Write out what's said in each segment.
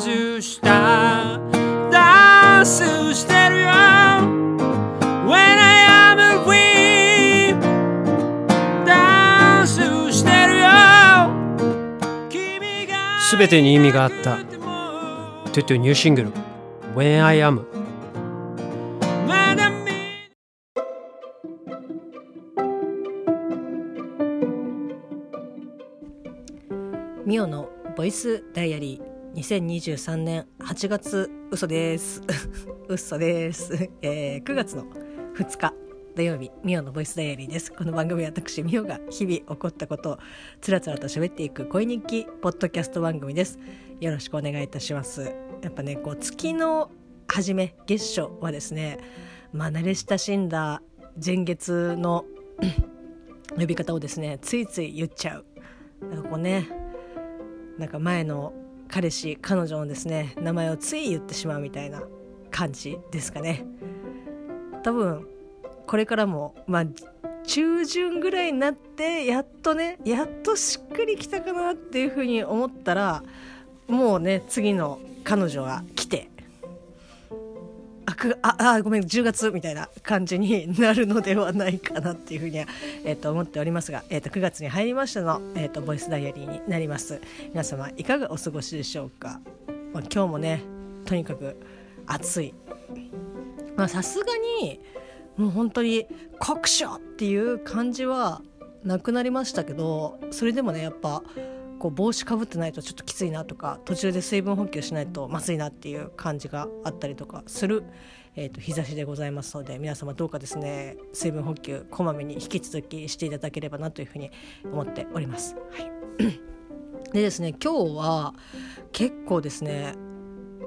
スした。ダンスしてるよ。When I am free ダンスしてるよ。君がすべてに意味があった。トゥトゥニューシングル。When I Am ミオのボイスダイアリー2023年8月嘘です。嘘です、えー9月の2日土曜日ミオのボイスダイアリーです。この番組は私ミオが日々起こったことをつらつらと喋っていく恋日記ポッドキャスト番組です。よろしくお願いいたします。やっぱねこう月の初め月初はですねまあ慣れ親しんだ前月の 呼び方をですねついつい言っちゃう。なんかこうねなんか前の彼氏彼女のですね名前をつい言ってしまうみたいな感じですかね。多分これからもまあ中旬ぐらいになってやっとねやっとしっくりきたかなっていうふうに思ったらもうね次の彼女が来てあくああごめん10月みたいな感じになるのではないかなっていうふうには、えー、と思っておりますが、えー、と9月に入りましたの、えー、とボイスダイアリーになります。皆様いかがお過ごしでしょうか、まあ、今日もねとにかく暑い。さすがにもう本当に酷暑っていう感じはなくなりましたけどそれでもねやっぱこう帽子かぶってないとちょっときついなとか途中で水分補給しないとまずいなっていう感じがあったりとかする、えー、と日差しでございますので皆様どうかですね水分補給こまめに引き続きしていただければなというふうに思っております。はい、でですね今日は結構ですね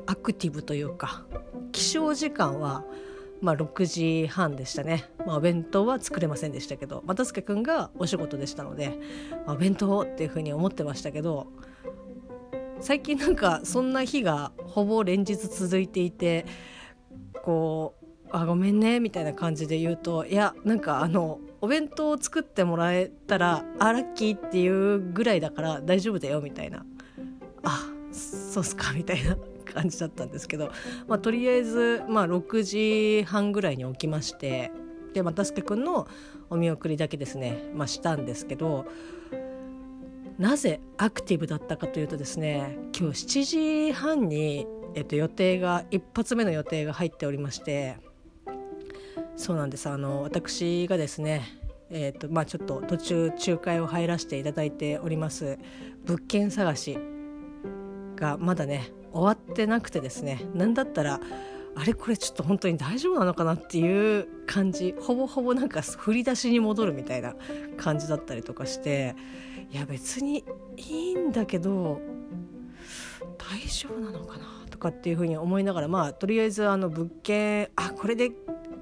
アクティブというか起床時間はまあ、6時半でしたね、まあ、お弁当は作れませんでしたけど又助君がお仕事でしたので、まあお弁当っていうふうに思ってましたけど最近なんかそんな日がほぼ連日続いていてこう「あごめんね」みたいな感じで言うといやなんかあのお弁当を作ってもらえたらあラッキーっていうぐらいだから大丈夫だよみたいな。あそうっすかみたいな。感じだったんですけど、まあ、とりあえず、まあ、6時半ぐらいに起きましてで又助君のお見送りだけですね、まあ、したんですけどなぜアクティブだったかというとですね今日7時半に、えっと、予定が一発目の予定が入っておりましてそうなんです。あの私がですねえーとまあ、ちょっと途中仲介を入らせていただいております物件探しがまだね終わってなくてですね何だったらあれこれちょっと本当に大丈夫なのかなっていう感じほぼほぼなんか振り出しに戻るみたいな感じだったりとかしていや別にいいんだけど大丈夫なのかなとかっていうふうに思いながらまあとりあえずあの物件あこれで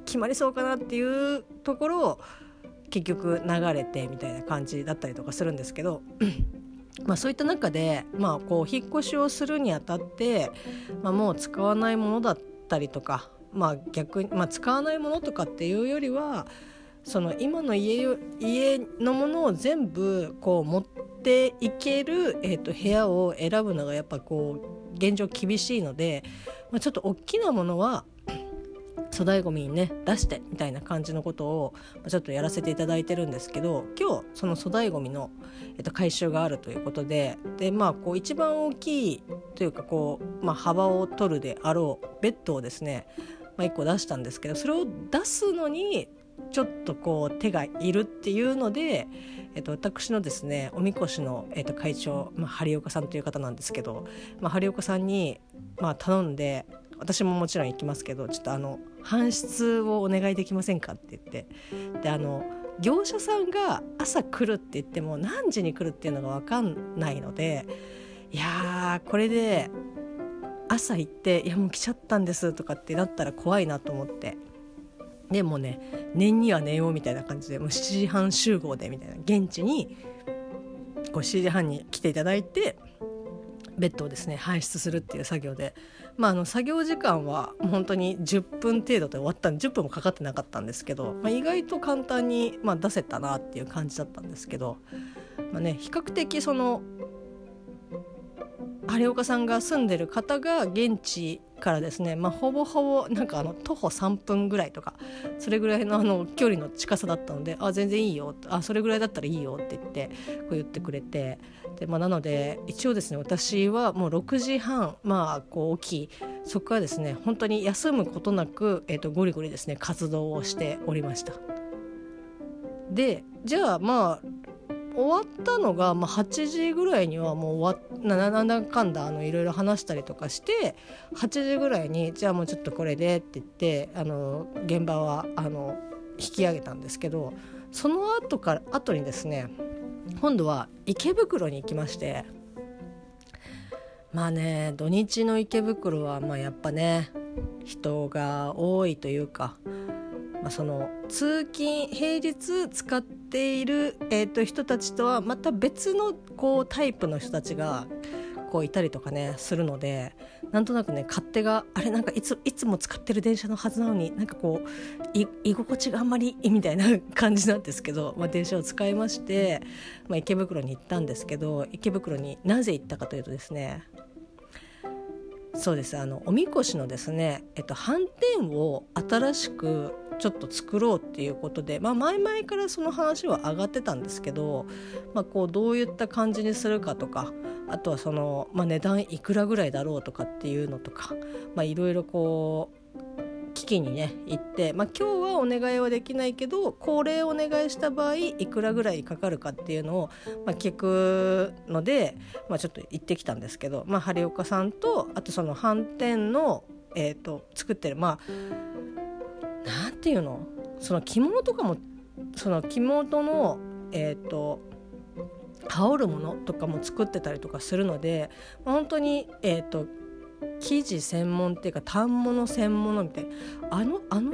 決まりそうかなっていうところを結局流れてみたいな感じだったりとかするんですけどまあ、そういった中で、まあ、こう引っ越しをするにあたって、まあ、もう使わないものだったりとか、まあ、逆に、まあ、使わないものとかっていうよりはその今の家家のものを全部こう持っていける、えー、と部屋を選ぶのがやっぱこう現状厳しいので、まあ、ちょっと大きなものは粗大ごみにね出してみたいな感じのことをちょっとやらせていただいてるんですけど今日その粗大ごみの、えっと、回収があるということででまあこう一番大きいというかこう、まあ、幅を取るであろうベッドをですね、まあ、1個出したんですけどそれを出すのにちょっとこう手がいるっていうので、えっと、私のですねおみこしの、えっと、会長、まあ、張岡さんという方なんですけど、まあ、張岡さんに、まあ、頼んで私ももちろん行きますけどちょっとあの搬出をお願いできませんか？って言って。であの業者さんが朝来るって言っても何時に来るっていうのが分かんないのでいやーこれで朝行って「いやもう来ちゃったんです」とかってなったら怖いなと思って。でもね念には念をみたいな感じでもう7時半集合でみたいな現地にこう7時半に来ていただいてベッドをですね搬出するっていう作業で、まあ、あの作業時間は本当に10分程度で終わったんで10分もかかってなかったんですけど、まあ、意外と簡単に、まあ、出せたなっていう感じだったんですけど、まあね、比較的その有岡さんが住んでる方が現地からですね、まあ、ほぼほぼなんかあの徒歩3分ぐらいとかそれぐらいのあの距離の近さだったので「あ全然いいよ」あそれぐらいだったらいいよって言ってこう言ってくれてで、まあ、なので一応ですね私はもう6時半まあこう起きそこからですね本当に休むことなく、えー、とゴリゴリですね活動をしておりました。でじゃあまあ終わったのが、まあ、8時ぐらいにはもう終わっなんだかんだあのいろいろ話したりとかして8時ぐらいにじゃあもうちょっとこれでって言ってあの現場はあの引き上げたんですけどその後から後にですね今度は池袋に行きまして。まあね土日の池袋はまあやっぱね人が多いというかまあ、その通勤平日使っている、えー、と人たちとはまた別のこうタイプの人たちがこういたりとかねするのでなんとなくね勝手があれなんかいついつも使ってる電車のはずなのになんかこう居心地があんまりいいみたいな感じなんですけど、まあ、電車を使いまして、まあ、池袋に行ったんですけど池袋になぜ行ったかというとですねそうです。あのおみこしのですね、えっと、斑点を新しくちょっと作ろうっていうことで、まあ、前々からその話は上がってたんですけど、まあ、こうどういった感じにするかとかあとはその、まあ、値段いくらぐらいだろうとかっていうのとかいろいろこう機にね行って、まあ、今日はお願いはできないけどこれお願いした場合いくらぐらいかかるかっていうのを、まあ、聞くので、まあ、ちょっと行ってきたんですけど、まあ、張岡さんとあとその反転の、えーと作ってるまあていうの？その着物とかもその着物のえっ、ー、と羽織るものとかも作ってたりとかするので本当にえっ、ー、と生地専門っていうか反物専門みたいなあのあの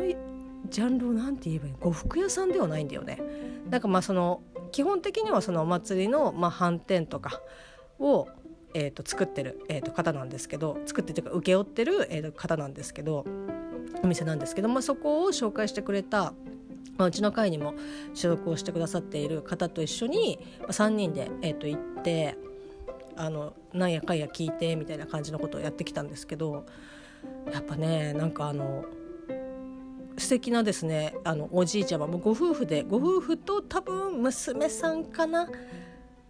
ジャンルを何て言えばいい呉服屋さんではないんだよね。なんかまあその基本的にはそのお祭りのまあ反転とかをえー、と作ってる、えー、と方なんですけど作ってというか請け負ってる、えー、と方なんですけどお店なんですけどもそこを紹介してくれたまあ、うちの会にも所属をしてくださっている方と一緒に、まあ、3人で、えー、と行ってあのなんやかんや聞いてみたいな感じのことをやってきたんですけどやっぱねなんかあの素敵なですねあのおじいちゃまもご夫婦でご夫婦と多分娘さんかな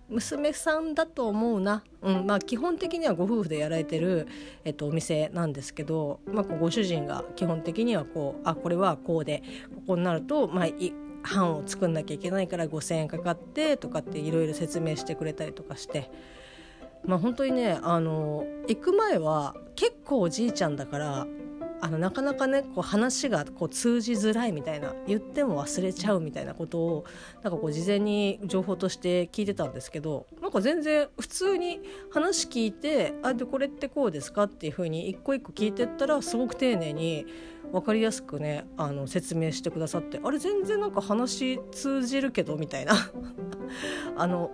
娘さんだと思うな、うんまあ、基本的にはご夫婦でやられてる、えっと、お店なんですけど、まあ、ご主人が基本的にはこうあこれはこうでここになると、まあ、版を作んなきゃいけないから5,000円かかってとかっていろいろ説明してくれたりとかして。まあ、本当にねあの行く前は結構おじいちゃんだからあのなかなかねこう話がこう通じづらいみたいな言っても忘れちゃうみたいなことをなんかこう事前に情報として聞いてたんですけどなんか全然普通に話聞いて「あでこれってこうですか?」っていうふうに一個一個聞いてったらすごく丁寧に分かりやすくねあの説明してくださってあれ全然なんか話通じるけどみたいな あの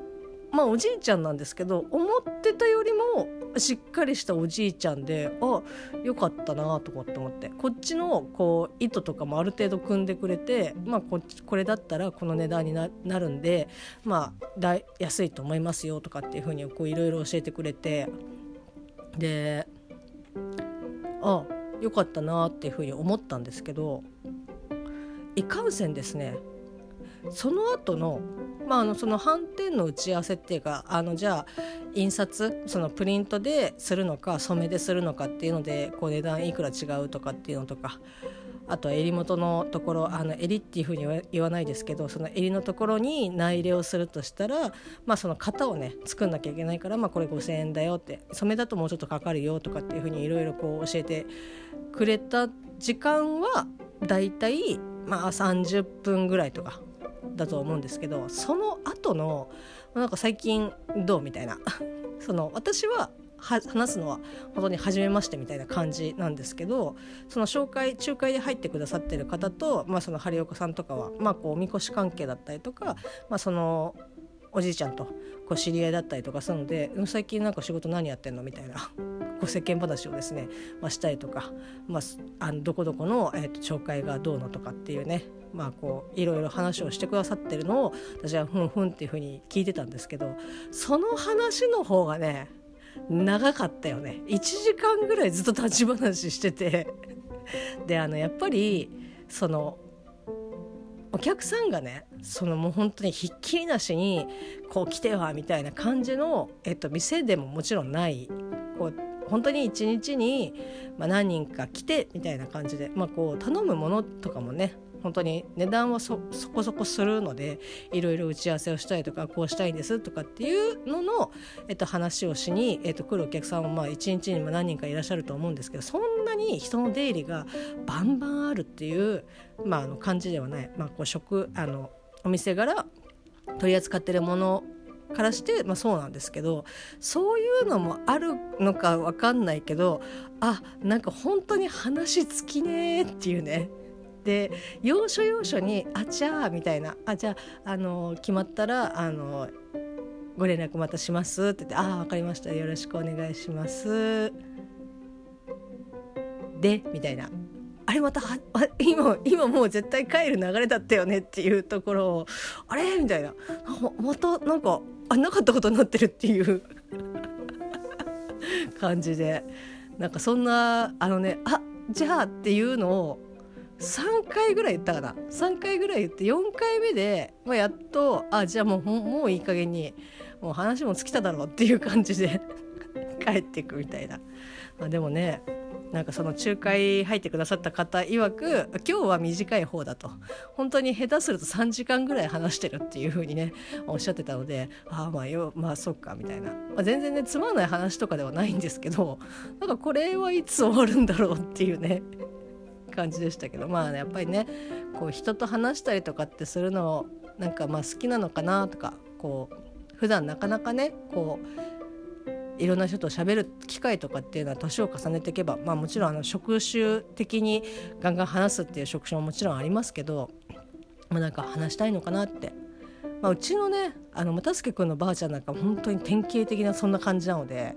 まあおじいちゃんなんですけど思ってたよりもしっかりしたおじいちゃんであよかったなとかって思って。こっちのこう糸とかもある程度組んでくれて、まあ、ここれだったらこの値段になるんで、まあ、だ安いと思いますよとかっていうふうにいろいろ教えてくれて。であよかったなっていうふうに思ったんですけどいかんせんですねその後のまあ、あのその反転の打ち合わせっていうかあのじゃあ印刷そのプリントでするのか染めでするのかっていうのでこう値段いくら違うとかっていうのとかあと襟元のところあの襟っていうふうに言わないですけどその襟のところに内入れをするとしたら、まあ、その型をね作んなきゃいけないから、まあ、これ5,000円だよって染めだともうちょっとかかるよとかっていうふうにいろいろ教えてくれた時間はだいたいまあ30分ぐらいとかだと思うんですけどその後のなんか最近どうみたいな。その私は話すのは本当に初めましてみたいな感じなんですけどその紹介仲介で入ってくださってる方と、まあ、その張岡さんとかは、まあ、こうおみこし関係だったりとか、まあ、そのおじいちゃんとこう知り合いだったりとかするので最近なんか仕事何やってんのみたいな。こう世間話をですね、まあ、したりとか、まあ、あのどこどこの、えー、と紹介がどうのとかっていうねまあこういろいろ話をしてくださってるのを私はふんふんっていうふうに聞いてたんですけどその話の方がね長かったよね。1時間ぐらいずっと立ち話してて。であのやっぱりそのお客さんがねそのもう本当にひっきりなしにこう来てはみたいな感じの、えっと、店でももちろんないこう本当に一日に、まあ、何人か来てみたいな感じで、まあ、こう頼むものとかもね本当に値段はそこそこするのでいろいろ打ち合わせをしたりとかこうしたいんですとかっていうのの、えっと、話をしに、えっと、来るお客さんはまあ1日にも何人かいらっしゃると思うんですけどそんなに人の出入りがバンバンあるっていう、まあ、あの感じではない、まあ、こう食あのお店柄取り扱ってるものからして、まあ、そうなんですけどそういうのもあるのか分かんないけどあなんか本当に話尽きねーっていうね。で要所要所に「あじゃあ」みたいな「あじゃああの決まったらあのご連絡またします」って言って「ああ分かりました。よろしくお願いします」でみたいな。あれまたは今今もう絶対帰る流れだったよねっていうところをあれ？みたいな。またなんかあなかったことになってるっていう。感じで。なんかそんなあのねあじゃあっていうのを3回ぐらい言ったかな。3回ぐらい言って4回目で、まあ、やっとあじゃあもうもういい加減にもう話も尽きただろうっていう感じで 帰っていくみたいな、まあ、でもねなんかその仲介入ってくださった方曰く今日は短い方だと。本当に下手すると3時間ぐらい話してるっていう風にねおっしゃってたのでああまあよまあそっかみたいな、まあ、全然ねつまんない話とかではないんですけどなんかこれはいつ終わるんだろうっていうね感じでしたけど。まあ、ね、やっぱりねこう人と話したりとかってするのなんかまあ好きなのかなとかこう普段なかなかねこういろんな人と喋る機会とかっていうのは年を重ねていけば、まあ、もちろんあの職種的にガンガン話すっていう職種ももちろんありますけど、まあ、なんか話したいのかなって。まあ、うちのねあの又助君のばあちゃんなんか本当に典型的なそんな感じなので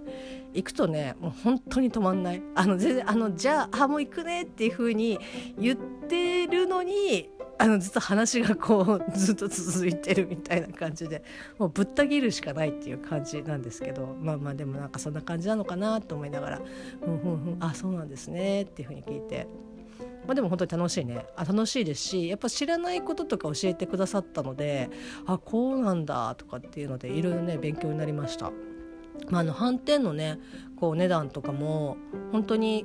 行くとねもう本当に止まんない。あの全然あのじゃああもう行くねっていう風に言ってるのにあのずっと話がこうずっと続いてるみたいな感じでもうぶった切るしかないっていう感じなんですけどまあまあでもなんかそんな感じなのかなと思いながら「うんうんうんあそうなんですね」っていう風に聞いてまあ、でも本当に楽しいねあ楽しいですしやっぱ知らないこととか教えてくださったのであこうなんだとかっていうのでいろいろね勉強になりました。まあ、あの斑点のねこう値段とかも本当に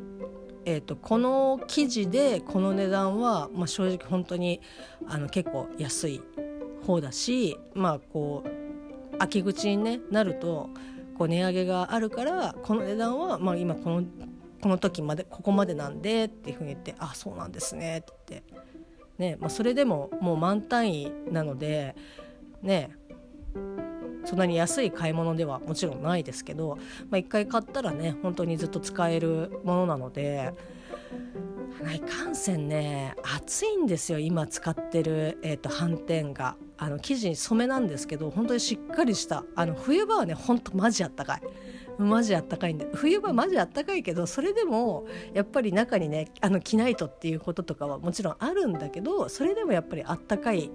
えーと、この生地でこの値段は、まあ、正直本当にあの結構安い方だしまあこう秋口に、ね、なるとこう値上げがあるからこの値段は、まあ、今このこの時までここまでなんでっていうふうに言って「あそうなんですね」ってって、ねまあ、それでももう満単位なのでねそんなに安い買い物ではもちろんないですけど、まあ、回買ったらね本当にずっと使えるものなので。いかんせんね暑いんですよ今使ってる、えーと、斑点があの生地に染めなんですけど本当にしっかりしたあの冬場はねほんとマジあったかいマジあったかいんで冬場マジあったかいけどそれでもやっぱり中にねあの着ないとっていうこととかはもちろんあるんだけどそれでもやっぱりあったかい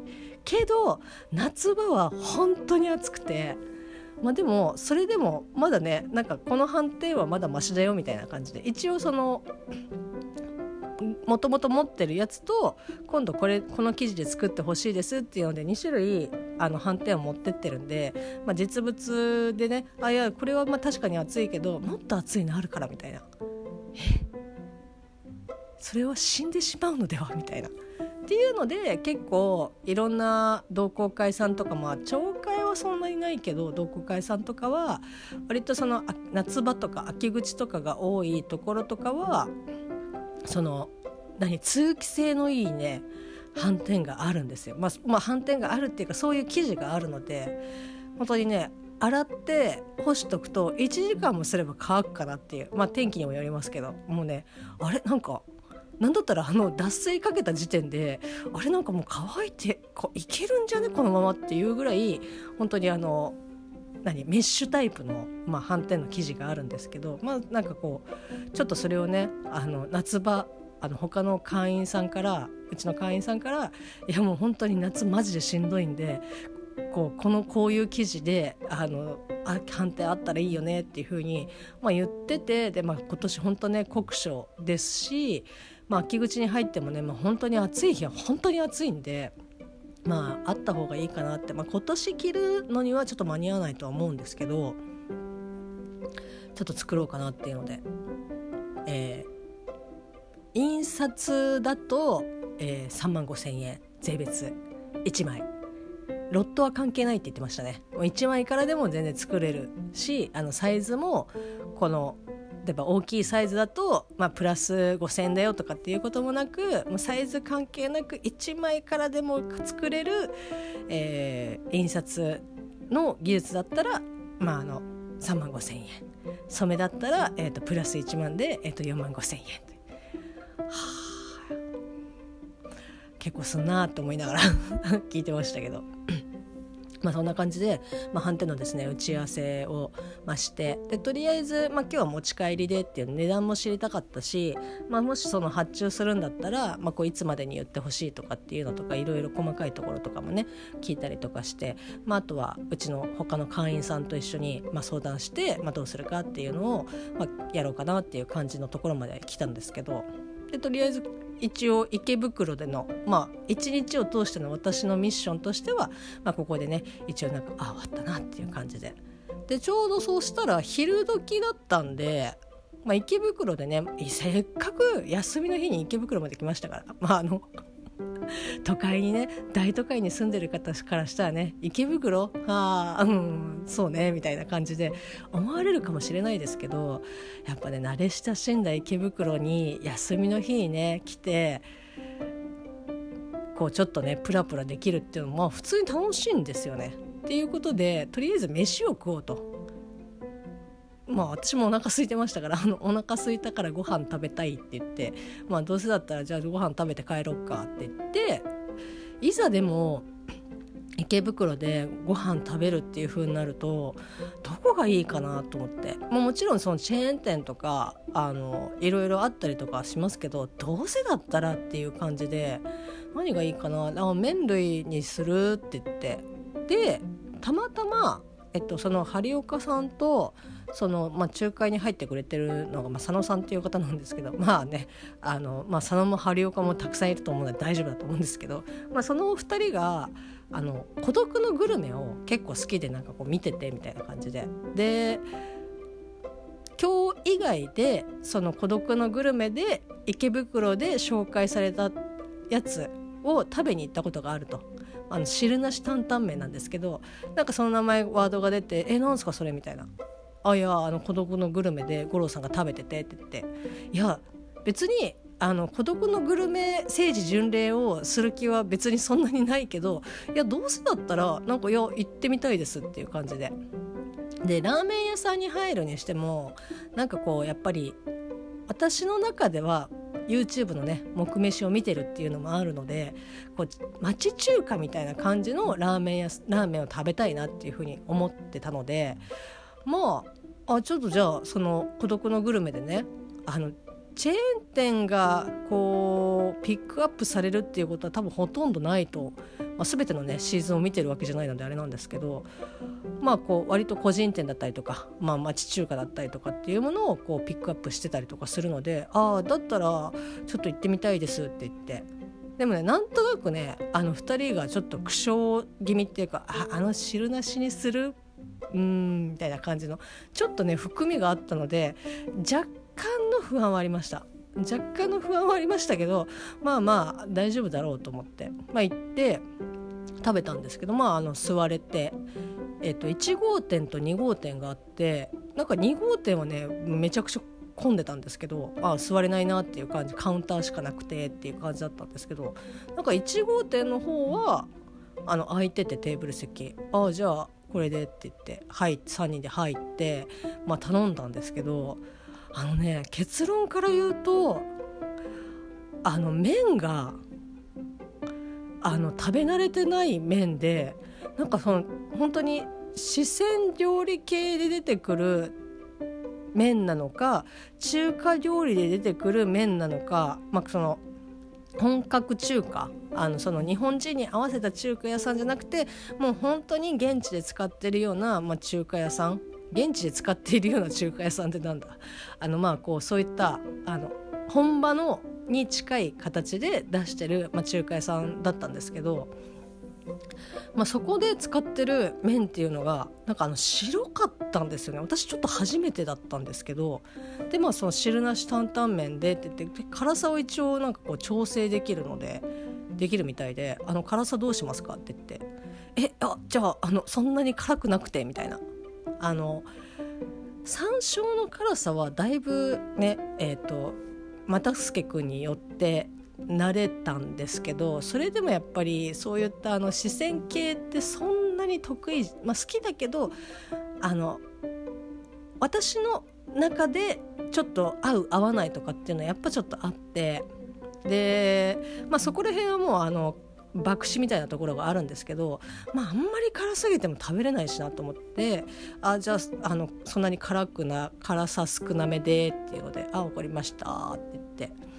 けど夏場は本当に暑くて。まあ、でもそれでもまだねなんかこの判定はまだマシだよみたいな感じで一応そのもともと持ってるやつと今度これこの生地で作ってほしいですっていうので2種類あの斑点を持ってってるんで、まあ、実物でねあいやこれはまあ確かに熱いけどもっと熱いのあるからみたいなえ？それは死んでしまうのでは？みたいな。っていうので結構いろんな同好会さんとかまあ町会はそんなにないけど同好会さんとかは割とその夏場とか秋口とかが多いところとかはその何通気性のいいね斑点があるんですよ。まあ、まあ、斑点があるっていうかそういう生地があるので本当にね洗って干しとくと1時間もすれば乾くかなっていうまあ天気にもよりますけどもうねあれなんかなんだったらあの脱水かけた時点であれなんかもう乾いてこいけるんじゃね？このままっていうぐらい本当にあの何メッシュタイプの、まあ、斑点の生地があるんですけどまあなんかこうちょっとそれをねあの夏場あの他の会員さんからうちの会員さんから「いやもう本当に夏マジでしんどいんでこうこのこういう生地であのあ判定あったらいいよねっていうふうに、まあ、言っててで、まあ、今年本当ね酷暑ですし、まあ、秋口に入ってもね、まあ、本当に暑い日は本当に暑いんで。まああった方がいいかなって、まあ、今年着るのにはちょっと間に合わないとは思うんですけどちょっと作ろうかなっていうので、えー、印刷だと、えー、3万5千円。税別。1枚。ロットは関係ないって言ってましたね。1枚からでも全然作れるしあのサイズもこのえば大きいサイズだと、まあ、プラス5,000円だよとかっていうこともなくもうサイズ関係なく1枚からでも作れる、えー、印刷の技術だったら、まあ、あの3万5,000円。染めだったら、えーと、プラス1万で、えーと、4万5,000円。はあ。結構すんなと思いながら 聞いてましたけど。まあ、そんな感じで、まあ、反転のですね打ち合わせを、ま、してでとりあえず、まあ、今日は持ち帰りでっていう値段も知りたかったし、まあ、もしその発注するんだったら、まあ、こういつまでに言ってほしいとかっていうのとかいろいろ細かいところとかもね聞いたりとかして、まあ、あとはうちの他の会員さんと一緒に、まあ、相談して、まあ、どうするかっていうのを、まあ、やろうかなっていう感じのところまで来たんですけどでとりあえず一応池袋でのまあ一日を通しての私のミッションとしては、まあ、ここでね一応なんかあ終わったなっていう感じで。でちょうどそうしたら昼時だったんで、まあ、池袋でねせっかく休みの日に池袋まで来ましたからまああの都会にね大都会に住んでる方からしたらね池袋ああうんそうねみたいな感じで思われるかもしれないですけどやっぱね慣れ親しんだ池袋に休みの日にね来てこうちょっとねプラプラできるっていうのも普通に楽しいんですよね。っていうことでとりあえず飯を食おうと。まあ私もお腹空いてましたからあのお腹空いたからご飯食べたいって言ってまあどうせだったらじゃあご飯食べて帰ろっかって言っていざでも池袋でご飯食べるっていう風になるとどこがいいかなと思って、まあ、もちろんそのチェーン店とかあのいろいろあったりとかしますけどどうせだったらっていう感じで何がいいかな。あ麺類にするって言って。でたまたま、えっと、その張岡さんとその、まあ、仲介に入ってくれてるのが、まあ、佐野さんっていう方なんですけど まあねあの、まあ、佐野も張岡もたくさんいると思うので大丈夫だと思うんですけど、まあ、その2人があの孤独のグルメを結構好きでなんかこう見ててみたいな感じで。で今日以外でその孤独のグルメで池袋で紹介されたやつを食べに行ったことがあるとあの汁なし担々麺なんですけどなんかその名前ワードが出て「えなんすかそれ?」みたいなあいやあの孤独のグルメで五郎さんが食べててって言っていや別にあの孤独のグルメ政治巡礼をする気は別にそんなにないけどいやどうせだったらなんかいや行ってみたいですっていう感じで。でラーメン屋さんに入るにしてもなんかこうやっぱり私の中では YouTube のね木飯を見てるっていうのもあるのでこう町中華みたいな感じのラーメンやラーメンを食べたいなっていうふうに思ってたのでまああちょっとじゃあその孤独のグルメでねあのチェーン店がこうピックアップされるっていうことは多分ほとんどないと、まあ、全てのねシーズンを見てるわけじゃないのであれなんですけどまあこう割と個人店だったりとか、まあ、町中華だったりとかっていうものをこうピックアップしてたりとかするのでああだったらちょっと行ってみたいですって言って。でもねなんとなくねあの2人がちょっと苦笑気味っていうかああの汁なしにするうんみたいな感じのちょっとね含みがあったので若干の不安はありました。若干の不安はありましたけどまあまあ大丈夫だろうと思って。まあ行って食べたんですけどまああの座れて、えー、と1号店と2号店があってなんか2号店はねめちゃくちゃ混んでたんですけどあ座れないなっていう感じカウンターしかなくてっていう感じだったんですけどなんか1号店の方はあの空いててテーブル席。ああじゃあこれでって言って入3人で入って、まあ、頼んだんですけどあのね結論から言うとあの麺があの食べ慣れてない麺でなんかその本当に四川料理系で出てくる麺なのか中華料理で出てくる麺なのか、まあ、その本格中華あのその日本人に合わせた中華屋さんじゃなくてもう本当に現地で使ってるような、まあ、中華屋さん？現地で使っているような中華屋さんってなんだ？あのまあこうそういったあの本場のに近い形で出してる、まあ、中華屋さんだったんですけど、まあ、そこで使ってる麺っていうのがなんかあの白かったんですよね私ちょっと初めてだったんですけどでまあその汁なし担々麺でって言って辛さを一応なんかこう調整できるのでできるみたいで「あの辛さどうしますか?」って言って「えあじゃああのそんなに辛くなくて」みたいな。あの山椒の辛さはだいぶねえっ、ー、と又助君によって慣れたんですけどそれでもやっぱりそういったあの四川系ってそんなに得意、まあ、好きだけどあの私の中でちょっと合う合わないとかっていうのはやっぱちょっとあってで、まあ、そこら辺はもうあの爆死みたいなところがあるんですけど、まあ、あんまり辛すぎても食べれないしなと思ってあじゃああのそんなに辛くな辛さ少なめでっていうので「あ分かりました」って言って。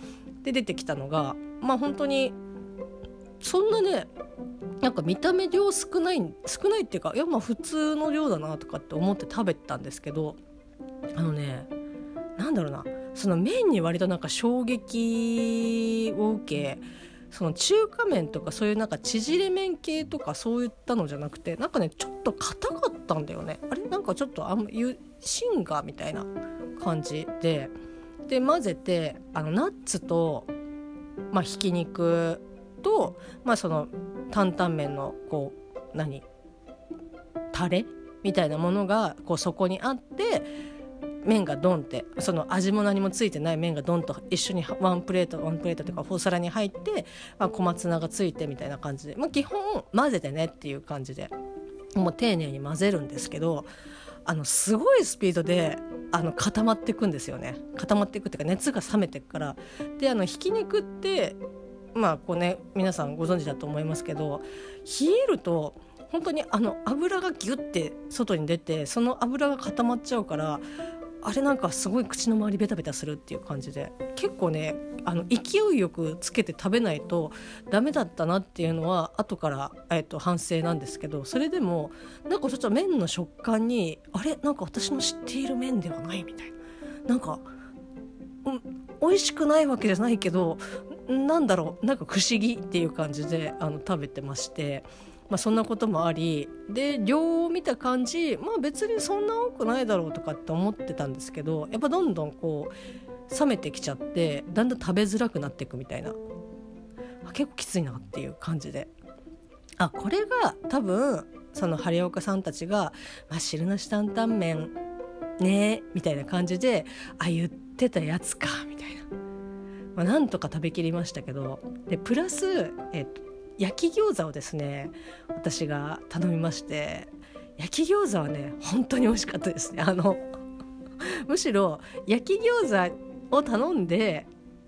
で出てきたのがまあ本当にそんなねなんか見た目量少ない少ないっていうかいやまあ普通の量だなとかって思って食べてたんですけどあのねなんだろうなその麺に割となんか衝撃を受けその中華麺とかそういうなんか縮れ麺系とかそういったのじゃなくてなんかねちょっと硬かったんだよね。あれ？なんかちょっとあんまシンガーみたいな感じでで混ぜてあのナッツと、まあ、ひき肉と、まあ、その担々麺のこう何タレみたいなものがこうそこにあって麺がドンってその味も何もついてない麺がドンと一緒にワンプレートワンプレートというかお皿に入って、まあ、小松菜がついてみたいな感じで、まあ、基本混ぜてねっていう感じで。もう丁寧に混ぜるんですけどあのすごいスピードであの固まっていくんですよね。固まっていくっていうか熱が冷めていくから。であのひき肉ってまあこうね皆さんご存知だと思いますけど冷えると本当にあの油がギュッて外に出てその油が固まっちゃうからあれなんかすごい口の周りベタベタするっていう感じで。結構ねあの勢いよくつけて食べないとダメだったなっていうのは後から、えっと、反省なんですけどそれでもなんかちょっと麺の食感にあれ？なんか私の知っている麺ではないみたいな。なんか、うん、美味しくないわけじゃないけどなんだろう？なんか不思議っていう感じであの食べてまして。まあ、そんなこともありで量を見た感じ、まあ、別にそんな多くないだろうとかって思ってたんですけどやっぱどんどんこう冷めてきちゃってだんだん食べづらくなっていくみたいな結構きついなっていう感じであこれが多分その張岡さんたちが「まあ、汁なし担々麺ね」みたいな感じで「あ言ってたやつか」みたいな。まあ、なんとか食べきりましたけどでプラス、えっと、焼き餃子をですね私が頼みまして焼き餃子はね本当に美味しかったですね。あのむしろ焼き餃子を頼んで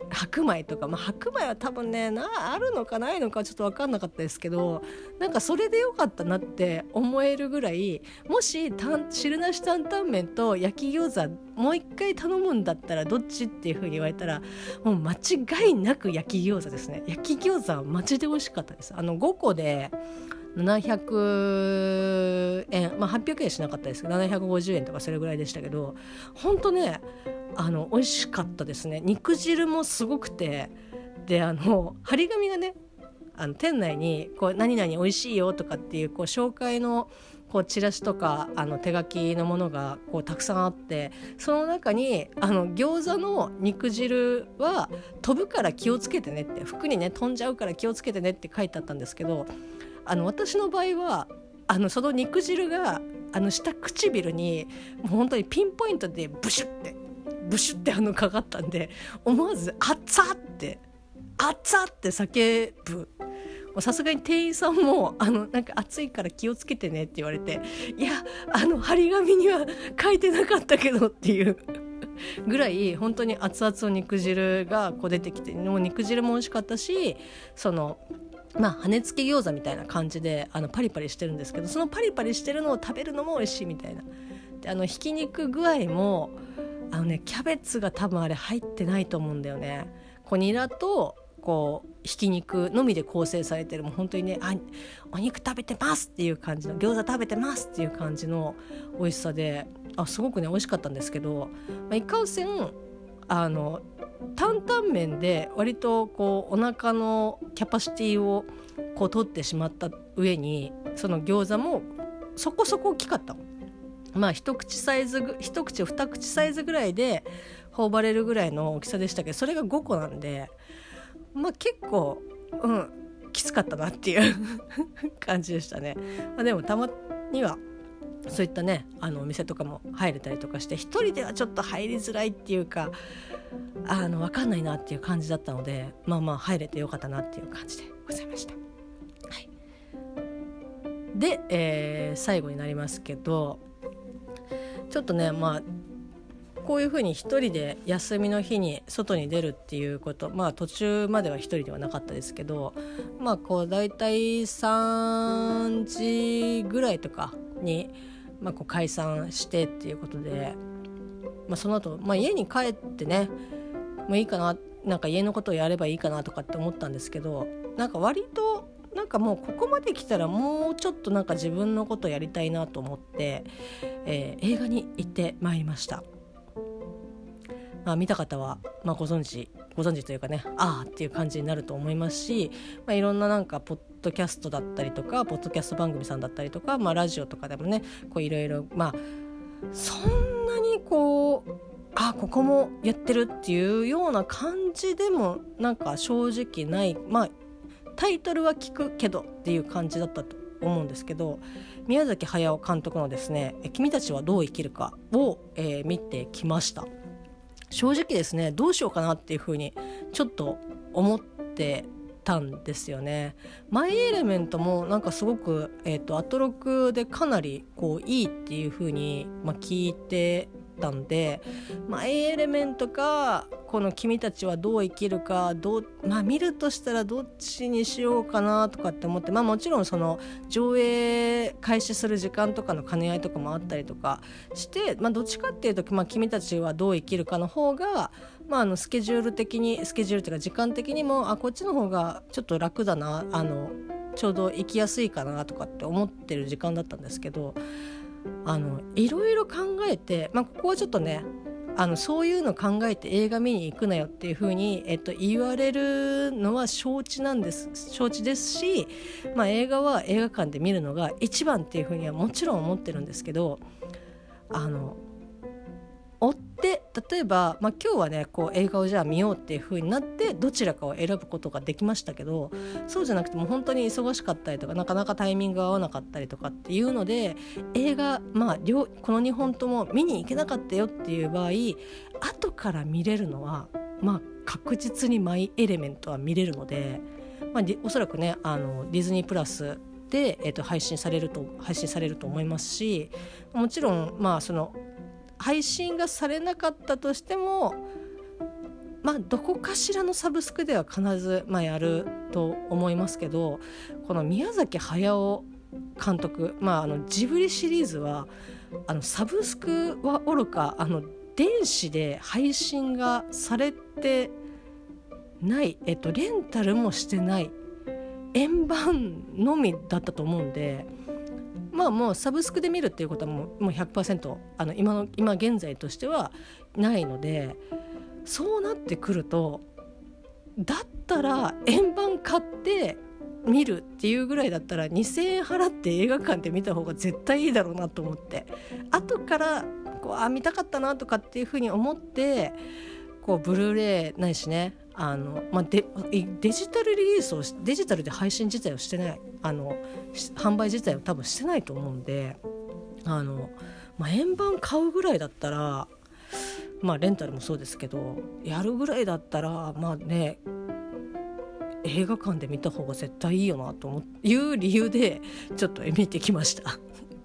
白米とか、まあ、白米は多分ねなあるのかないのかちょっと分かんなかったですけどなんかそれでよかったなって思えるぐらいもし汁なし担々麺と焼き餃子もう一回頼むんだったらどっちっていうふうに言われたらもう間違いなく焼き餃子ですね。焼き餃子はマジで美味しかったです。あの5個で700円。まあ800円しなかったですけど750円とかそれぐらいでしたけどほんとねあの美味しかったですね。肉汁もすごくてであの張り紙がねあの店内にこう何々美味しいよとかっていうこう紹介のこうチラシとかあの手書きのものがこうたくさんあってその中にあの餃子の肉汁は飛ぶから気をつけてねって服にね飛んじゃうから気をつけてねって書いてあったんですけどあの私の場合はあのその肉汁があの下唇にもう本当にピンポイントでブシュってブシュってあのかかったんで思わず「あっつって「あっって叫ぶ。さすがに店員さんもあのなんか暑いから気をつけてねって言われていやあの張り紙には書いてなかったけどっていうぐらい本当に熱々の肉汁がこう出てきてもう肉汁も美味しかったしそのまあ羽根付き餃子みたいな感じであのパリパリしてるんですけどそのパリパリしてるのを食べるのも美味しいみたいな。であのひき肉具合もあのねキャベツが多分あれ入ってないと思うんだよね。こうニラとこうひき肉のみで構成されてるもう本当にねあお肉食べてますっていう感じの餃子食べてますっていう感じの美味しさであすごくね美味しかったんですけど、まあ、いかんせんあの担々麺で割とこうお腹のキャパシティをこう取ってしまった上にその餃子もそこそこ大きかったまあ一口サイズ一口二口サイズぐらいで頬張れるぐらいの大きさでしたけどそれが5個なんでまあ結構うんきつかったなっていう 感じでしたね、まあ、でもたまにはそういったねあのお店とかも入れたりとかして一人ではちょっと入りづらいっていうかあの分かんないなっていう感じだったのでまあまあ入れてよかったなっていう感じでございました。はい、で、えー、最後になりますけどちょっとねまあこういうふうに一人で休みの日に外に出るっていうことまあ途中までは一人ではなかったですけどまあこう大体3時ぐらいとかに、まあ、こう解散してっていうことで、まあ、その後、まあ家に帰ってねもういいかななんか家のことをやればいいかなとかって思ったんですけどなんか割となんかもうここまで来たらもうちょっとなんか自分のことやりたいなと思って、えー、映画に行ってまいりました。まあ、見た方は、まあ、ご存知ご存知というかねああっていう感じになると思いますし、まあ、いろんななんかポッドキャストだったりとかポッドキャスト番組さんだったりとか、まあ、ラジオとかでもねいろいろまあそんなにこうあここもやってるっていうような感じでもなんか正直ないまあタイトルは聞くけどっていう感じだったと思うんですけど宮崎駿監督のですね「君たちはどう生きるかを」えー、見てきました。正直ですねどうしようかなっていうふうにちょっと思ってたんですよね。マイエレメントもなんかすごく、えーと、アトロクでかなりこういいっていうふうに、まあ、聞いてたんでマイエレメントかこの「君たちはどう生きるか」どうまあ見るとしたらどっちにしようかなとかって思ってまあもちろんその上映開始する時間とかの兼ね合いとかもあったりとかして、まあ、どっちかっていうと「まあ、君たちはどう生きるか」の方がまあ、あのスケジュール的にスケジュールというか時間的にもあこっちの方がちょっと楽だなあのちょうど行きやすいかなとかって思ってる時間だったんですけどあのいろいろ考えて、まあ、ここはちょっとねあのそういうの考えて映画見に行くなよっていうふうに、えっと、言われるのは承知なんです承知ですし、まあ、映画は映画館で見るのが一番っていうふうにはもちろん思ってるんですけどあの追って例えば、まあ、今日はねこう映画をじゃあ見ようっていう風になってどちらかを選ぶことができましたけどそうじゃなくても本当に忙しかったりとかなかなかタイミングが合わなかったりとかっていうので映画、まあ、両この2本とも見に行けなかったよっていう場合後から見れるのは、まあ、確実にマイ・エレメントは見れるので、まあ、おそらくねあのディズニープラスで、えー、と配信されると配信されると思いますしもちろんまあその配信がされなかったとしてもまあどこかしらのサブスクでは必ず、まあ、やると思いますけどこの宮崎駿監督、まあ、あのジブリシリーズはあのサブスクはおろかあの電子で配信がされてない、えっと、レンタルもしてない円盤のみだったと思うんで。まあもうサブスクで見るっていうことはもう100%あの今の今現在としてはないのでそうなってくるとだったら円盤買って見るっていうぐらいだったら2,000円払って映画館で見た方が絶対いいだろうなと思って後からこうあ見たかったなとかっていうふうに思ってこうブルーレイないしねあの、まあ、デデジタルリリースをデジタルで配信自体をしてないあの販売自体を多分してないと思うんであの、まあ、円盤買うぐらいだったらまあレンタルもそうですけどやるぐらいだったらまあね映画館で見た方が絶対いいよなという理由でちょっと見てきました。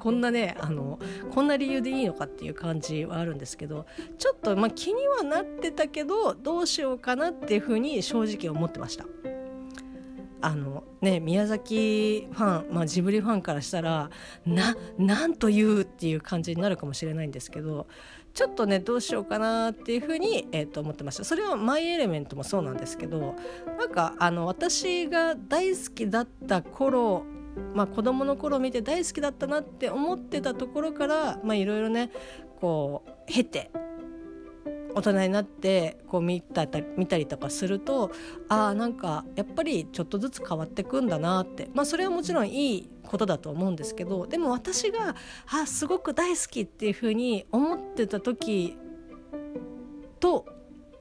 こんなねあのこんな理由でいいのかっていう感じはあるんですけどちょっとまあ気にはなってたけどどうしようかなっていうふうに正直思ってました。あのね宮崎ファン、まあ、ジブリファンからしたらななんというっていう感じになるかもしれないんですけどちょっとねどうしようかなっていうふうに、えー、と思ってましたそれは「マイ・エレメント」もそうなんですけどなんかあの私が大好きだった頃まあ、子供の頃見て大好きだったなって思ってたところからいろいろねこう経て大人になってこう見た見たりとかするとああなんかやっぱりちょっとずつ変わってくんだなって。まあそれはもちろんいいことだと思うんですけどでも私があすごく大好きっていうふうに思ってた時と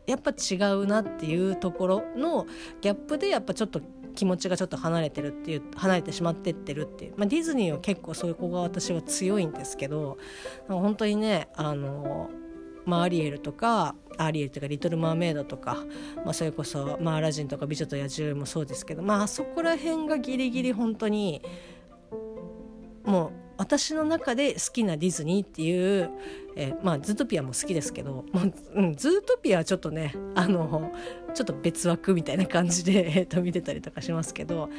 やっぱ違うなっていうところのギャップでやっぱちょっと気持ちがちょっと離れてるっていう離れてしまってってるっていう、まあ、ディズニーは結構そういう子が私は強いんですけど本当にねあのまあ、アリエルとかアリエルとかリトル・マーメイドとか、まあ、それこそ、まあ、アラジンとか美女と野獣もそうですけど、まあそこら辺がギリギリ本当にもう私の中で好きなディズニーっていう、えー、まあズートピアも好きですけど、まあうん、ズートピアはちょっとねあのちょっと別枠みたいな感じで、えー、と見てたりとかしますけど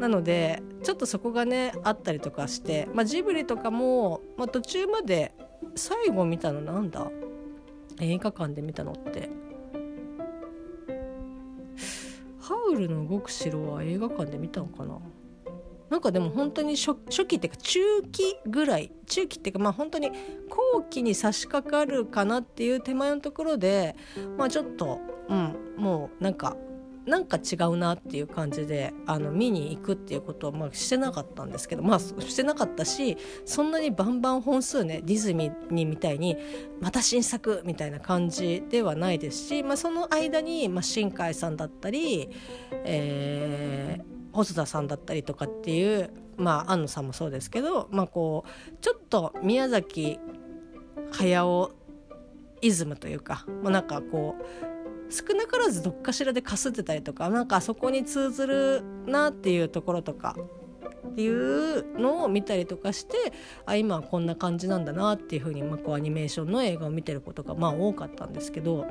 なのでちょっとそこがねあったりとかして、まあ、ジブリとかも、まあ、途中まで最後見たのなんだ？映画館で見たのって。ハウルの動く城は映画館で見たのかな？なんかでも本当に初期っていうか中期ぐらい中期っていうかまあ本当に後期に差し掛かるかなっていう手前のところでまあちょっとうんもうなんかなんか違うなっていう感じであの見に行くっていうことはまあしてなかったんですけどまあしてなかったしそんなにバンバン本数ねディズニーみたいにまた新作みたいな感じではないですし、まあ、その間に、まあ、新海さんだったり、えー、細田さんだったりとかっていうまあ安野さんもそうですけど、まあ、こうちょっと宮崎駿イズムというか、まあ、なんかこう少なからずどっかしらでかすってたりとかなんかあそこに通ずるなっていうところとかっていうのを見たりとかしてあ今はこんな感じなんだなっていうふうに、まあ、こうアニメーションの映画を見てることがまあ多かったんですけど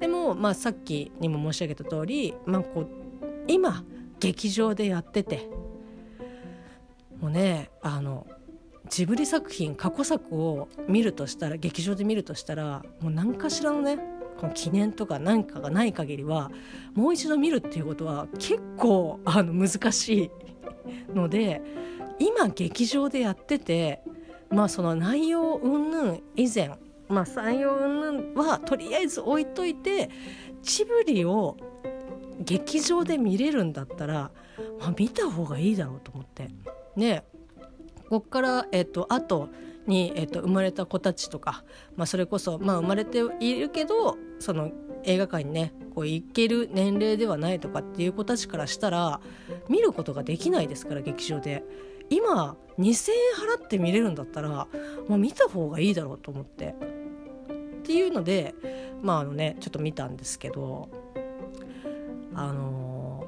でも、まあ、さっきにも申し上げた通り、まあ、こう今劇場でやってて。もうねあのジブリ作品過去作を見るとしたら劇場で見るとしたらもう何かしらのねこの記念とか何かがない限りはもう一度見るっていうことは結構あの難しいので今劇場でやっててまあその内容云々以前まあ採用云々はとりあえず置いといてジブリを劇場で見れるんだったら、まあ、見た方がいいだろうと思って。ね。こっからえっとあとに、えーと、生まれた子たちとか、まあ、それこそ、まあ、生まれているけどその映画館にねこう行ける年齢ではないとかっていう子たちからしたら見ることができないですから劇場で。今2,000円払って見れるんだったらもう見た方がいいだろうと思って。っていうのでまああのねちょっと見たんですけど。あの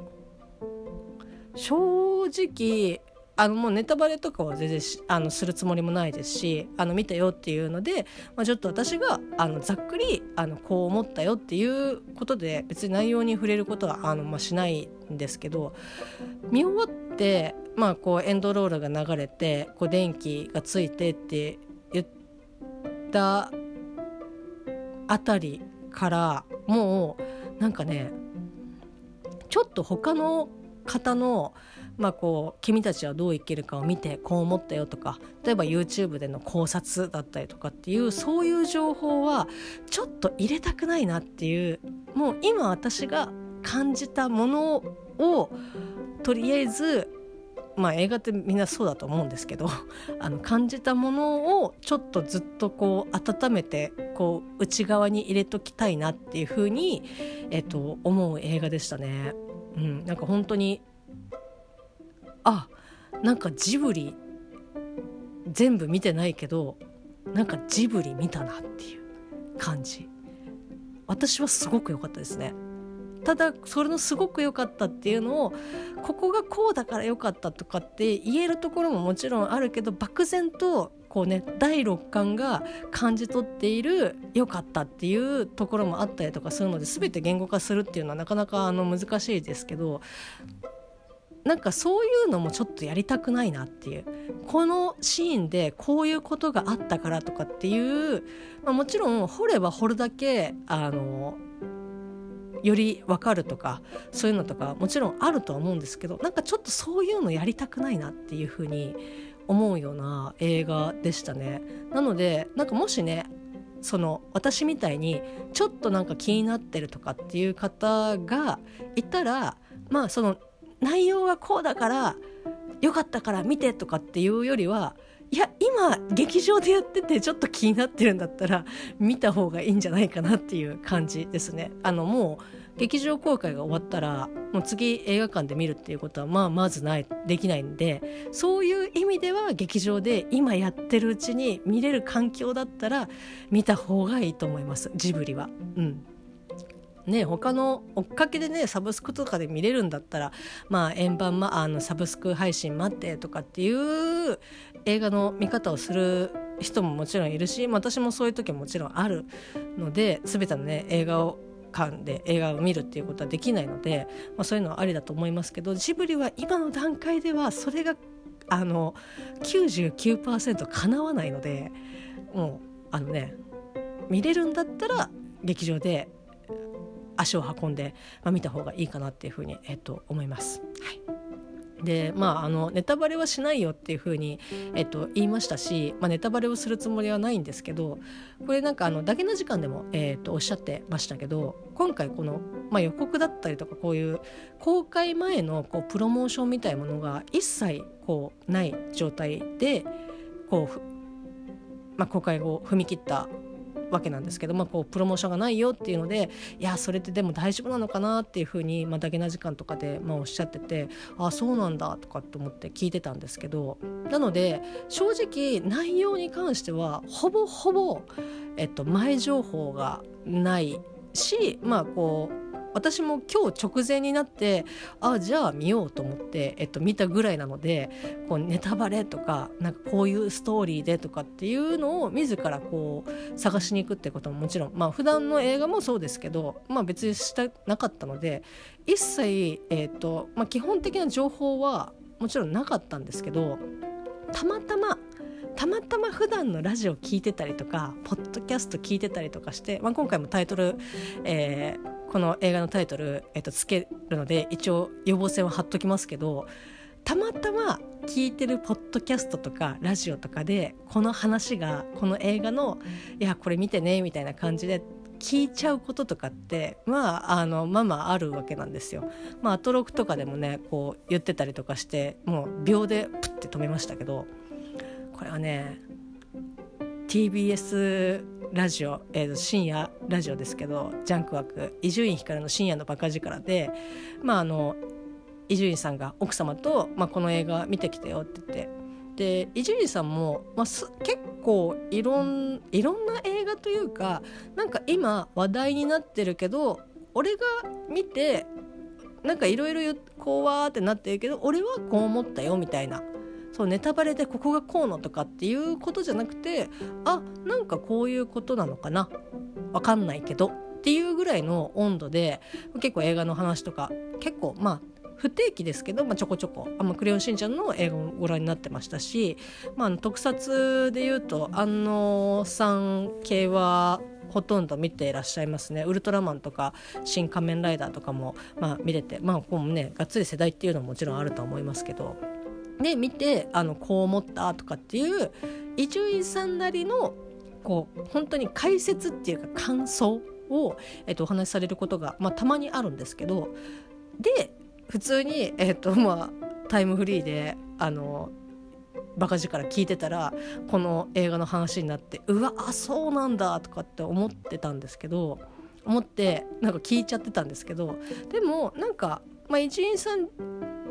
ー、正直あのもうネタバレとかは全然あのするつもりもないですしあの見たよっていうので、まあ、ちょっと私があのざっくりあのこう思ったよっていうことで別に内容に触れることはあの、まあ、しないんですけど見終わって、まあ、こうエンドロールが流れてこう電気がついてって言ったあたりからもうなんかねちょっと他の方のまあ、こう君たちはどう生きるかを見てこう思ったよとか例えば YouTube での考察だったりとかっていうそういう情報はちょっと入れたくないなっていうもう今私が感じたものをとりあえずまあ映画ってみんなそうだと思うんですけど あの感じたものをちょっとずっとこう温めてこう内側に入れときたいなっていうふうに、えっと、思う映画でしたね。うん、なんか本当にあなんかジブリ全部見てないけどなんかジブリ見たなっていう感じ。私はすごく良かったですね。ただそれのすごく良かったっていうのをここがこうだから良かったとかって言えるところももちろんあるけど漠然とこうね第六感が感じ取っている良かったっていうところもあったりとかするので全て言語化するっていうのはなかなかあの難しいですけどなんかそういうのもちょっとやりたくないなっていう。このシーンでこういうことがあったからとかっていう、まあ、もちろん掘れば掘るだけあのより分かるとかそういうのとかもちろんあるとは思うんですけどなんかちょっとそういうのやりたくないなっていうふうに思うような映画でしたね。なのでなんかもしねその私みたいにちょっとなんか気になってるとかっていう方がいたらまあその内容がこうだからよかったから見てとかっていうよりはいや今劇場でやっててちょっと気になってるんだったら見た方がいいんじゃないかなっていう感じですね。あのもう劇場公開が終わったらもう次映画館で見るっていうことはまあまずないできないんでそういう意味では劇場で今やってるうちに見れる環境だったら見た方がいいと思いますジブリは。うんね他の追っかけでねサブスクとかで見れるんだったらまあ円盤、ま、あのサブスク配信待ってとかっていう映画の見方をする人ももちろんいるし私もそういう時ももちろんあるので全てのね映画を館で映画を見るっていうことはできないので、まあ、そういうのはありだと思いますけどジブリは今の段階ではそれがあの99%かなわないのでもうあのね見れるんだったら劇場で足を運んで、まあ、見た方がいいかなっていうふうに、えっと、思います。はいでまあ、あのネタバレはしないよっていうふうに、えっと、言いましたし、まあ、ネタバレをするつもりはないんですけどこれなんかあのだけな時間でも、えっと、おっしゃってましたけど今回この、まあ、予告だったりとかこういう公開前のこうプロモーションみたいなものが一切こうない状態でこう、まあ、公開後踏み切ったわけなんですけど、まあ、こうプロモーションがないよっていうのでいやそれってでも大丈夫なのかなっていうふうに、まあ、だけな時間とかで、まあ、おっしゃっててああそうなんだとかと思って聞いてたんですけどなので正直内容に関してはほぼほぼ、えっと、前情報がないしまあこう私も今日直前になってあじゃあ見ようと思って、えっと、見たぐらいなのでこうネタバレとかなんかこういうストーリーでとかっていうのを自らこう探しに行くってことももちろんまあ普段の映画もそうですけど、まあ、別にしたなかったので一切、えっとまあ、基本的な情報はもちろんなかったんですけどたまたまたまたま普段のラジオ聞いてたりとかポッドキャスト聞いてたりとかして、まあ、今回もタイトル、えー、この映画のタイトル、えっと、つけるので一応予防線は貼っときますけどたまたま聞いてるポッドキャストとかラジオとかでこの話がこの映画の「いやこれ見てね」みたいな感じで聞いちゃうこととかってまああのまあまああるわけなんですよ。まあアトロクとかでもねこう言ってたりとかしてもう秒でプッて止めましたけどこれはね TBS ラジオ、えー、深夜ラジオですけどジャンク枠伊集院光の深夜のバカ力でまああの伊集院さんが奥様と、まあ、この映画見てきてよって言ってで伊集院さんも、まあ、す結構いろんいろんな映画というかなんか今話題になってるけど俺が見てなんかいろいろこうわーってなってるけど俺はこう思ったよみたいなそうネタバレでここがこうのとかっていうことじゃなくてあなんかこういうことなのかな。わかんないけど。っていうぐらいの温度で結構映画の話とか結構まあ不定期ですけど、まあ、ちょこちょこ「あクレヨンしんちゃん」の映画をご覧になってましたし、まあ、特撮でいうと安野さん系はほとんど見ていらっしゃいますね。ウルトラマンとか新仮面ライダーとかも、まあ、見れてまあこうねがっつり世代っていうのももちろんあると思いますけど。で見てあのこう思ったとかっていう伊集院さんなりのこう本当に解説っていうか感想を、えっと、お話しされることが、まあ、たまにあるんですけどで普通に、えっとまあ、タイムフリーであのバカ力聞いてたらこの映画の話になってうわあそうなんだとかって思ってたんですけど思ってなんか聞いちゃってたんですけどでもなんか、まあ、一員さん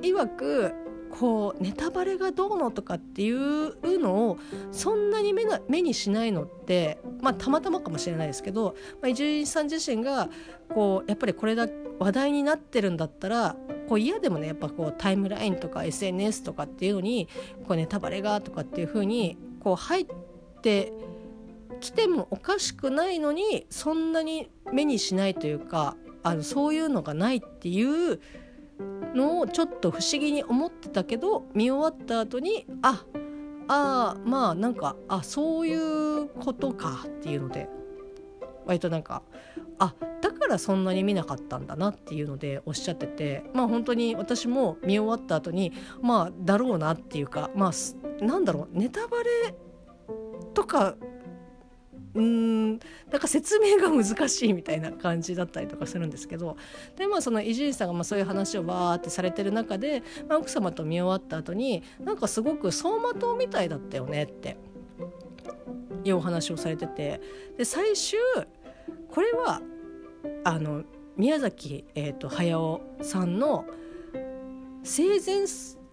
曰くこうネタバレがどうのとかっていうのをそんなに目が目にしないのって、まあ、たまたまかもしれないですけど伊集院さん自身がこうやっぱりこれだ話題になってるんだったらこう嫌でもねやっぱこうタイムラインとか SNS とかっていうのにこうネタバレがとかっていうふうにこう入ってきてもおかしくないのにそんなに目にしないというかあのそういうのがないっていうのをちょっと不思議に思ってたけど見終わった後にああまあなんかあそういうことかっていうので割となんかあだからそんなに見なかったんだなっていうのでおっしゃっててまあ本当に私も見終わった後にまあだろうなっていうかまあなんだろうネタバレとかうん。なんか説明が難しいみたいな感じだったりとかするんですけど。でまあその伊集院さんがまあそういう話をわーってされてる中で、まあ、奥様と見終わった後になんかすごく走馬灯みたいだったよねって。いうお話をされてて。で最終これはあの宮崎、えーと、駿さんの生前,、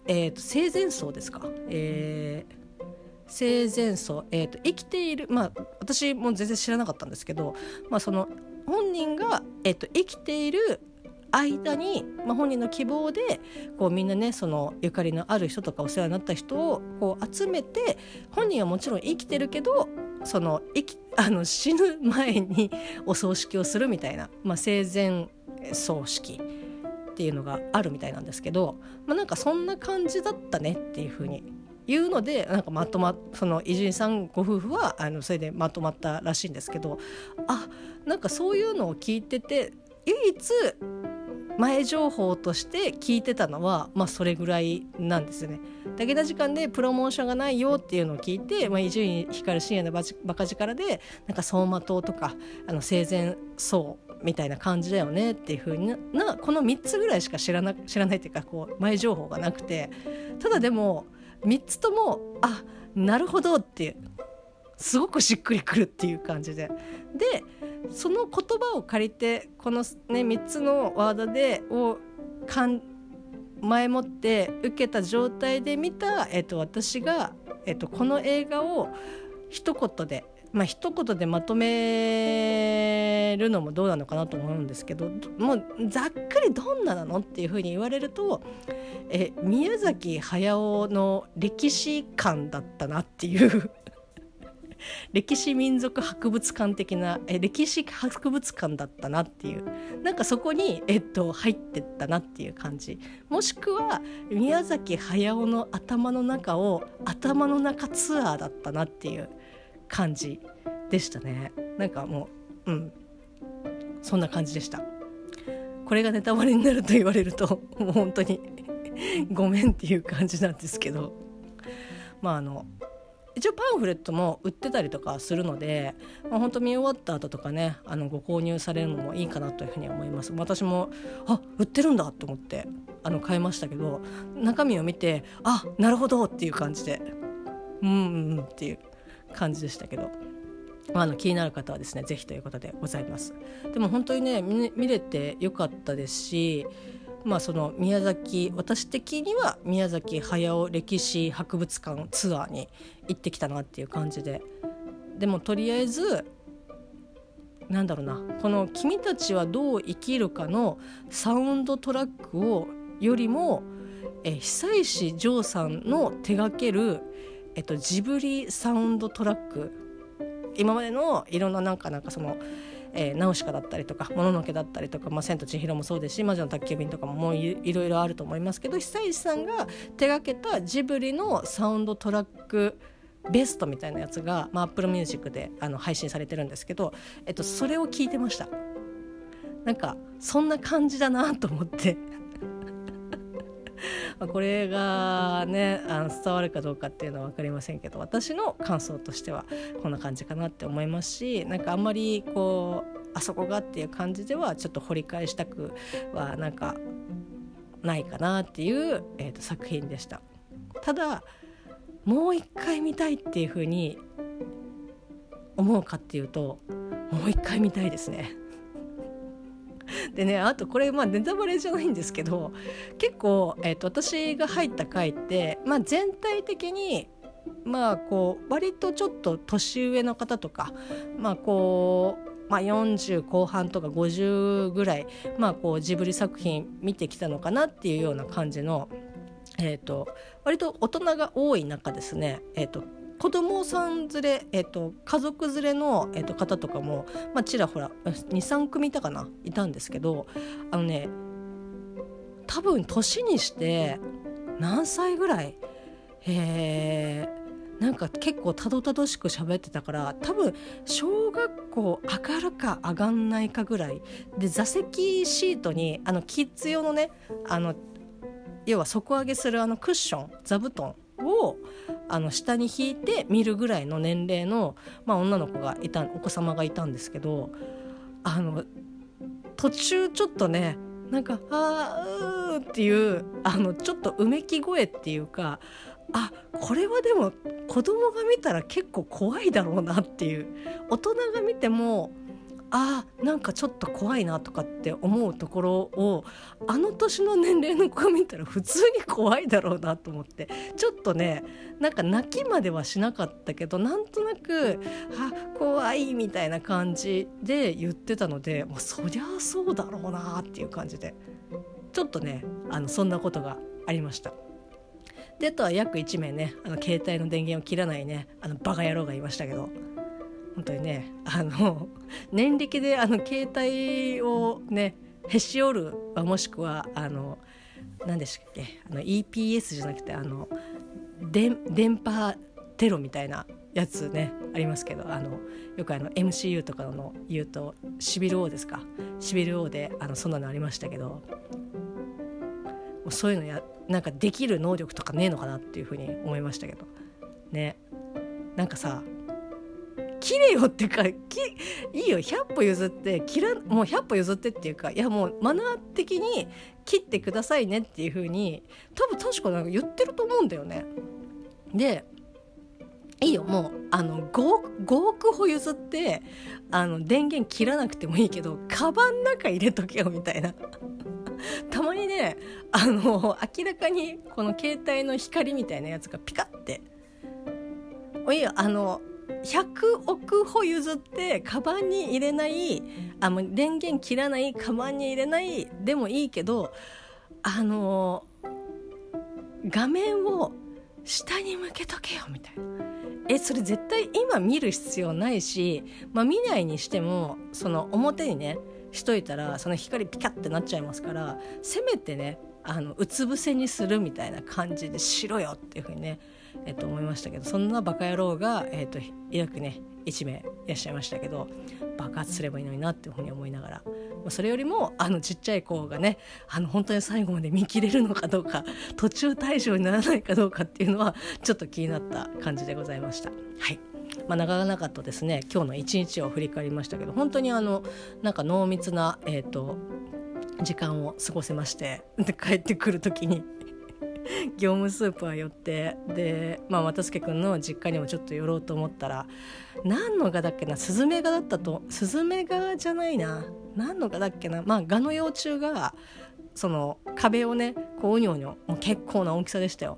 えーと、生前葬ですか、えー、生前葬、えーと、生きているまあ私も全然知らなかったんですけど、まあ、その本人が、えー、と生きている間に、まあ、本人の希望でこうみんなねそのゆかりのある人とかお世話になった人をこう集めて本人はもちろん生きてるけどその生き あの死ぬ前に お葬式をするみたいな、まあ、生前葬式っていうのがあるみたいなんですけど、まあ、なんかそんな感じだったねっていうふうに言うのでなんかまとまその伊集院さんご夫婦はあのそれでまとまったらしいんですけどあなんかそういうのを聞いてて唯一前情報として聞いてたのは、まあ、それぐらいなんですよね。武田時間でプロモーションがないよっていうのを聞いて伊集院光深夜のバカ力でなんか走馬灯とかあの生前葬みたいな感じだよねっていうふうなこの3つぐらいしか知らな知らないっていうかこう前情報がなくてただでも3つともあなるほどってすごくしっくりくるっていう感じで。でその言葉を借りてこの、ね、3つのワードでをかん前もって受けた状態で見た、えっと、私が、えっと、この映画を一言でまあ一言でまとめるのもどうなのかなと思うんですけどもうざっくりどんななのっていうふうに言われるとえ宮崎駿の歴史観だったなっていう 歴史民族博物館的なえ歴史博物館だったなっていうなんかそこに、えっと、入ってったなっていう感じ。もしくは宮崎駿の頭の中を頭の中ツアーだったなっていう感じでしたね。なんかもううん。そんな感じでした。これがネタバレになると言われるともう本当に ごめんっていう感じなんですけど。まああの一応パンフレットも売ってたりとかするので、まあ、本当見終わった後とかねあのご購入されるのもいいかなというふうに思います。私もあ売ってるんだと思ってあの買いましたけど中身を見てあなるほどっていう感じでうんうんっていう。感じでしたけど。あ、あの気になる方はですね是非ということでございますでも本当にね見れてよかったですしまあ、その宮崎私的には宮崎駿歴史博物館ツアーに行ってきたなっていう感じででもとりあえずなんだろうなこの「君たちはどう生きるか」のサウンドトラックをよりもえ久石譲さんの手掛ける、えっと、ジブリサウンドトラック。今までのいろんななんかなんかそのえー、ナウシカだったりとか「もののけ」だったりとか「まあ、千と千尋」もそうですし「魔女の宅急便」とかももういろいろあると思いますけど久石さんが手がけたジブリのサウンドトラックベストみたいなやつが、まあ、Apple Music であの配信されてるんですけど、えっと、それを聞いてました。なんかそんな感じだなと思って。これがねあの伝わるかどうかっていうのは分かりませんけど私の感想としてはこんな感じかなって思いますしなんかあんまりこうあそこがっていう感じではちょっと掘り返したくはなんかないかなっていう、えーと、作品でした。ただもう一回見たいっていうふうに思うかっていうともう一回見たいですね。でねあとこれまあネタバレじゃないんですけど結構、えーと、私が入った回って、まあ、全体的にまあこう割とちょっと年上の方とかまあこうまあ、40後半とか50ぐらい、まあ、こうジブリ作品見てきたのかなっていうような感じの、えーと、割と大人が多い中ですね、えーと子供さん連れ、えーと、家族連れの、えーと、方とかも、まあ、ちらほら23組いたかないたんですけどあのね多分年にして何歳ぐらいえー、なんか結構たどたどしく喋ってたから多分小学校上がるか上がんないかぐらいで座席シートにあのキッズ用のねあの要は底上げするあのクッション座布団をあの下に引いて見るぐらいの年齢の、まあ、女の子がいたお子様がいたんですけどあの途中ちょっとねなんか「あーうー」っていうあのちょっとうめき声っていうかあこれはでも子供が見たら結構怖いだろうなっていう大人が見てもあなんかちょっと怖いなとかって思うところをあの年の年齢の子が見たら普通に怖いだろうなと思って。ちょっとねなんか泣きまではしなかったけどなんとなく「あ怖い」みたいな感じで言ってたので、まあ、そりゃそうだろうなっていう感じで。ちょっとねあのそんなことがありました。であとは約1名ねあの携帯の電源を切らないねあのバカ野郎がいましたけど。本当にねあの 年力であの携帯をねへし折るもしくはあの何でしたっけあの EPS じゃなくてあの電波テロみたいなやつねありますけどあのよくあの MCU とかの言うとシビル王ですかシビル王であのそんなのありましたけどそういうのやなんかできる能力とかねえのかなっていうふうに思いましたけどね。なんかさ切れよってかきいいよ。100歩譲って切らもう100歩譲ってっていうかいやもうマナー的に切ってくださいねっていうふうに多分確かなんか言ってると思うんだよね。でいいよ。もうあの 5, 5億歩譲ってあの電源切らなくてもいいけどカバン中入れとけよみたいな。たまにねあの明らかにこの携帯の光みたいなやつがピカって。いいよ。あの100億歩譲ってカバンに入れないあの電源切らないカバンに入れないでもいいけどあの画面を下に向けとけよみたいな。えそれ絶対今見る必要ないし、まあ、見ないにしてもその表にねしといたらその光ピカってなっちゃいますからせめてねあのうつ伏せにするみたいな感じでしろよっていうふうにねえっと、思いましたけどそんなバカ野郎が、えっと、約ね1名いらっしゃいましたけど爆発すればいいのになっていうふうに思いながら、まあ、それよりもあのちっちゃい子がねあの本当に最後まで見切れるのかどうか途中退場にならないかどうかっていうのはちょっと気になった感じでございました。はいまあ、長々とですね今日の一日を振り返りましたけど本当にあのなんか濃密な、えーと時間を過ごせましてで帰ってくる時に 業務スーパー寄ってで、まあ、又助君の実家にもちょっと寄ろうと思ったら何の蛾だっけなスズメ蛾だったとスズメ蛾じゃないな何の蛾だっけなまあ蛾の幼虫がその壁をねこううにょうにょもう結構な大きさでしたよ。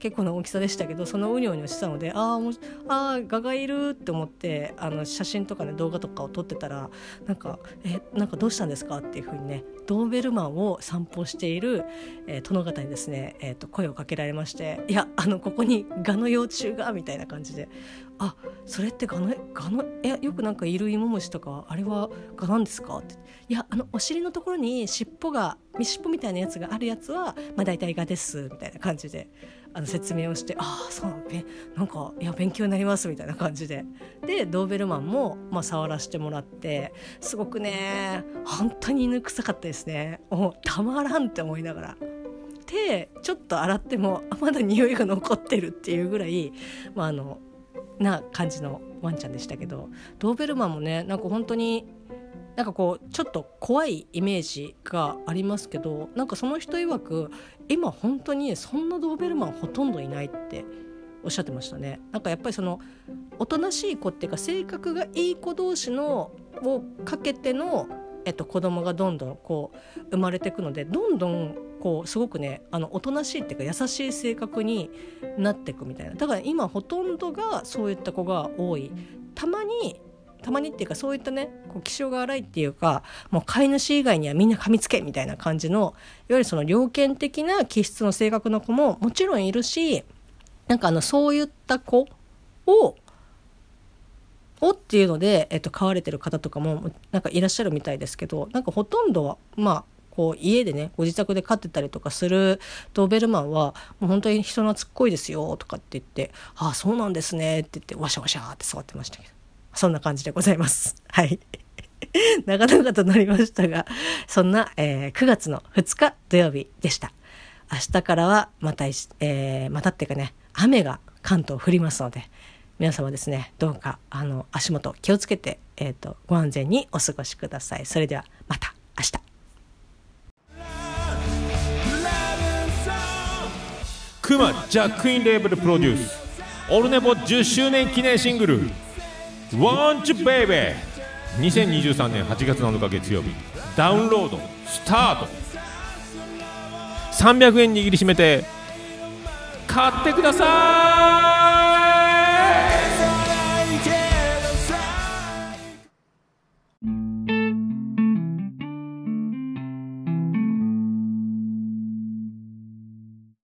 結構な大きさでしたけどそのうにょうにょしてたのであーもあーガがいるって思ってあの写真とかね動画とかを撮ってたらなんか「えなんかどうしたんですか?」っていうふうにねドーベルマンを散歩している、えー、殿方にですね、えー、と声をかけられまして「いやあのここにガの幼虫が」みたいな感じで「あそれってガのガのえよくなんかいる芋虫とかあれはガなんですか?」って「いやあのお尻のところに尻尾が尻尾みたいなやつがあるやつは、まあ、大体ガです」みたいな感じで。あの説明をして「ああそうなんかいや勉強になります」みたいな感じででドーベルマンも、まあ、触らせてもらってすごくね本当に犬臭かったですねもうたまらんって思いながら。手ちょっと洗ってもまだ匂いが残ってるっていうぐらい、まあ、あのな感じのワンちゃんでしたけどドーベルマンもねなんか本当になんかこうちょっと怖いイメージがありますけどなんかその人曰く今本当にそんなドーベルマンほとんどいないっておっしゃってましたね。なんかやっぱりそのおとなしい子っていうか性格がいい子同士のをかけての、えっと、子供がどんどんこう生まれていくのでどんどんこうすごくねあのおとなしいっていうか優しい性格になっていくみたいな。だから今ほとんどがそういった子が多い。たまにたまにっていうかそういったねこう気性が荒いっていうかもう飼い主以外にはみんな噛みつけみたいな感じのいわゆるその猟犬的な気質の性格の子ももちろんいるしなんかあのそういった子ををっていうので、えっと、飼われてる方とかもなんかいらっしゃるみたいですけどなんかほとんどはまあこう家でねご自宅で飼ってたりとかするドーベルマンはもう本当に人懐っこいですよとかって言って「ああそうなんですね」って言ってワシャワシャって触ってましたけど。そんな感じでございます。はい。長々となりましたがそんな、えー9月の2日土曜日でした。明日からはまた、えーまたっていうかね雨が関東降りますので皆様ですねどうかあの足元気をつけて、えー、とご安全にお過ごしください。それではまた明日。クマジャックインレーベルプロデュース。オルネポ10周年記念シングル「Won't You Baby」2023年8月7日月曜日。ダウンロードスタート。300円握りしめて買ってください。